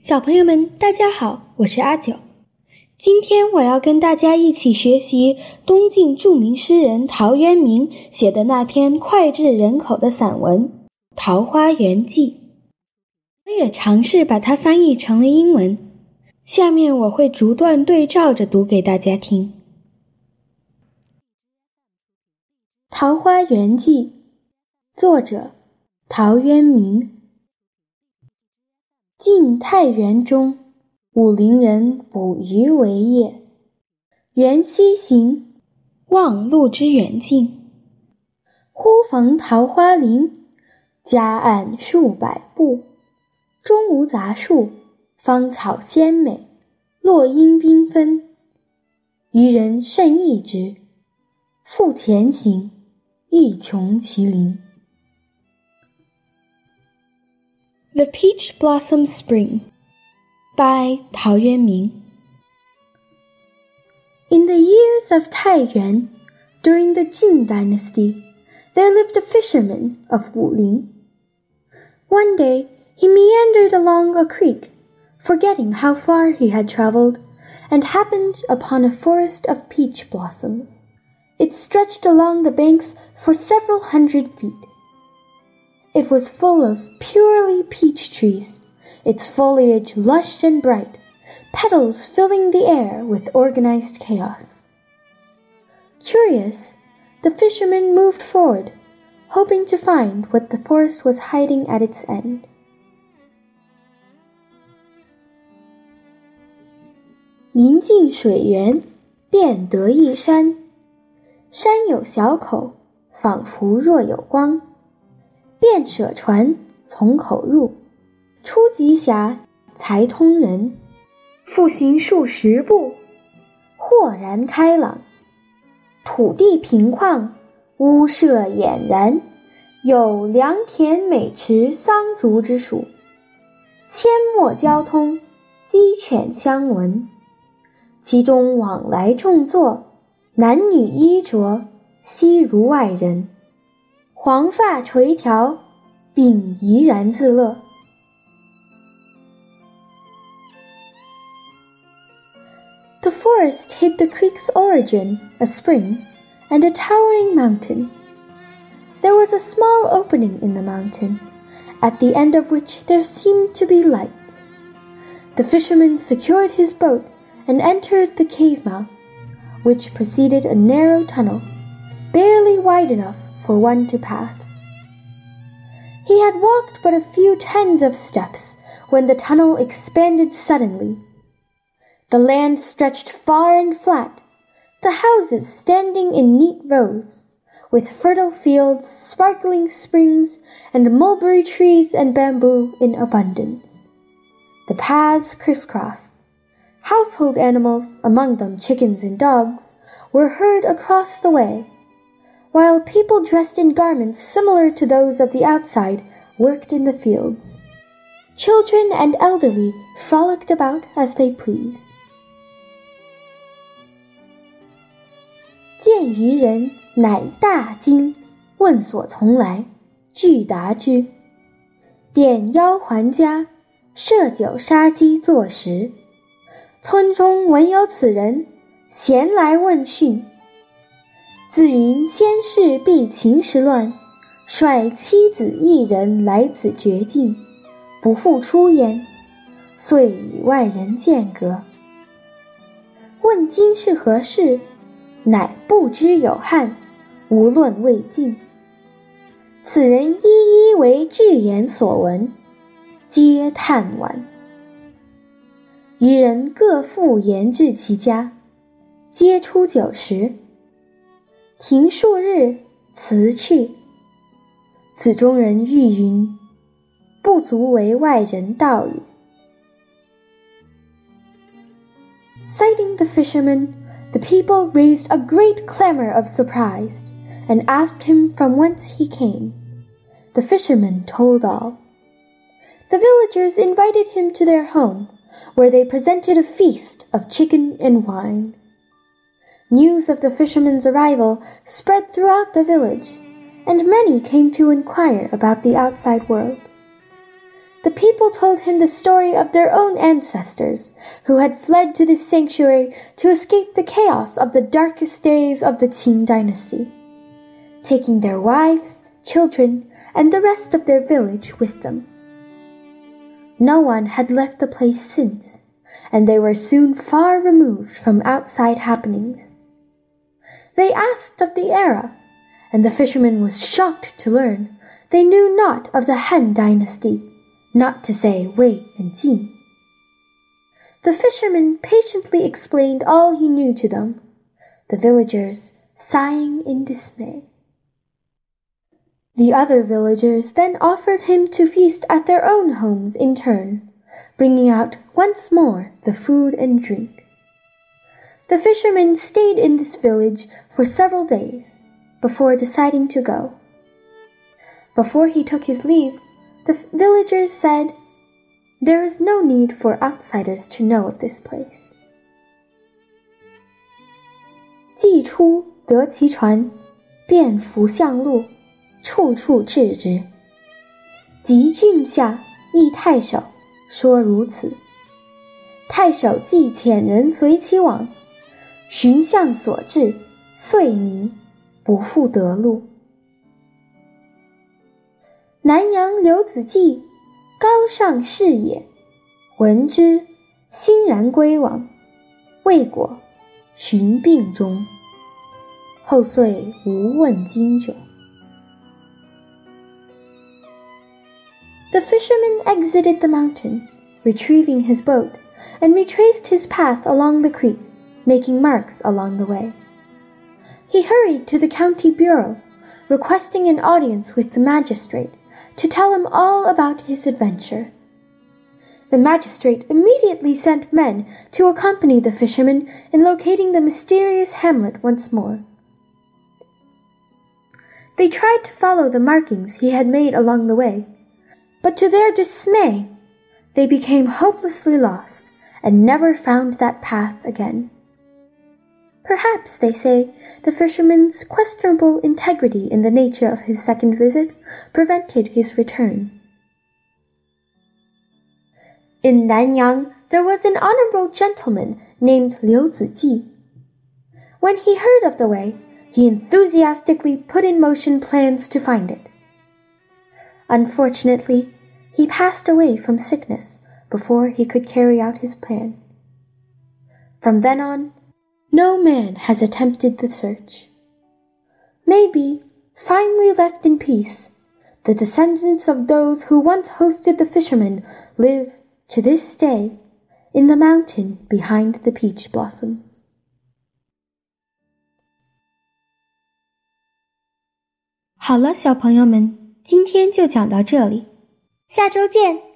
小朋友们，大家好，我是阿九。今天我要跟大家一起学习东晋著名诗人陶渊明写的那篇脍炙人口的散文《桃花源记》。我也尝试把它翻译成了英文，下面我会逐段对照着读给大家听。《桃花源记》，作者陶渊明。晋太元中，武陵人捕鱼为业。缘溪行，望路之远近，忽逢桃花林，夹岸数百步，中无杂树，芳草鲜美，落英缤纷。渔人甚异之，复前行，欲穷其林。The Peach Blossom Spring by Tao Yuanming. In the years of Taiyuan, during the Jin dynasty, there lived a fisherman of Wuling. One day he meandered along a creek, forgetting how far he had traveled, and happened upon a forest of peach blossoms. It stretched along the banks for several hundred feet. It was full of purely peach trees, its foliage lush and bright, petals filling the air with organized chaos. Curious, the fisherman moved forward, hoping to find what the forest was hiding at its end. 临近水源，便得一山，山有小口，仿佛若有光。 便舍船，从口入，出极狭，才通人。复行数十步，豁然开朗。土地平旷，屋舍俨然，有良田、美池、桑竹之属。阡陌交通，鸡犬相闻。其中往来种作，男女衣着，悉如外人。黄发垂髫，并怡然自乐。The forest hid the creek's origin, a spring, and a towering mountain. There was a small opening in the mountain, at the end of which there seemed to be light. The fisherman secured his boat and entered the cave mouth, which preceded a narrow tunnel, barely wide enough for one to pass. He had walked but a few tens of steps when the tunnel expanded suddenly. The land stretched far and flat, the houses standing in neat rows, with fertile fields, sparkling springs, and mulberry trees and bamboo in abundance. The paths crisscrossed. Household animals, among them chickens and dogs, were heard across the way while people dressed in garments similar to those of the outside worked in the fields. Children and elderly frolicked about as they pleased. 见渔人，乃大惊，问所从来，具答之。便邀还家，设酒杀鸡作食。村中闻有此人，咸来问讯。 自云先世避秦时乱，率妻子一人来此绝境，不复出焉，遂与外人间隔。问今是何事，乃不知有汉，无论未尽。此人一一为具言所闻，皆叹惋。余人各复言至其家，皆出酒食。停数日，辞去。此中人欲云，不足为外人道也。Sighting the fisherman, the people raised a great clamor of surprise, and asked him from whence he came. The fisherman told all. The villagers invited him to their home, where they presented a feast of chicken and wine. News of the fisherman's arrival spread throughout the village, and many came to inquire about the outside world. The people told him the story of their own ancestors who had fled to this sanctuary to escape the chaos of the darkest days of the Qin dynasty, taking their wives, children, and the rest of their village with them. No one had left the place since, and they were soon far removed from outside happenings. They asked of the era, and the fisherman was shocked to learn they knew not of the Han dynasty not to say Wei and Jin. The fisherman patiently explained all he knew to them, the villagers sighing in dismay. The other villagers then offered him to feast at their own homes in turn, bringing out once more the food and drink. The fisherman stayed in this village for several days before deciding to go. Before he took his leave, the villagers said, There is no need for outsiders to know of this place. 既出得其船，便扶向路，处处志之。及郡下诣太守，说如此。太守既遣人随其往，寻向所至，遂迷，不复得路。南阳刘子骥高尚士也，闻之，欣然归往。未果，寻病终。后遂无问津者。The fisherman exited the mountain, retrieving his boat, and retraced his path along the creek, making marks along the way. He hurried to the county bureau, requesting an audience with the magistrate to tell him all about his adventure. The magistrate immediately sent men to accompany the fisherman in locating the mysterious hamlet once more. They tried to follow the markings he had made along the way, but to their dismay, they became hopelessly lost and never found that path again. Perhaps, they say, the fisherman's questionable integrity in the nature of his second visit prevented his return. In Nanyang, there was an honorable gentleman named Liu Ziji. When he heard of the way, he enthusiastically put in motion plans to find it. Unfortunately, he passed away from sickness before he could carry out his plan. From then on, no man has attempted the search. Maybe, finally left in peace, the descendants of those who once hosted the fishermen live, to this day, in the mountain behind the peach blossoms. 好了，小朋友们，今天就讲到这里，下周见。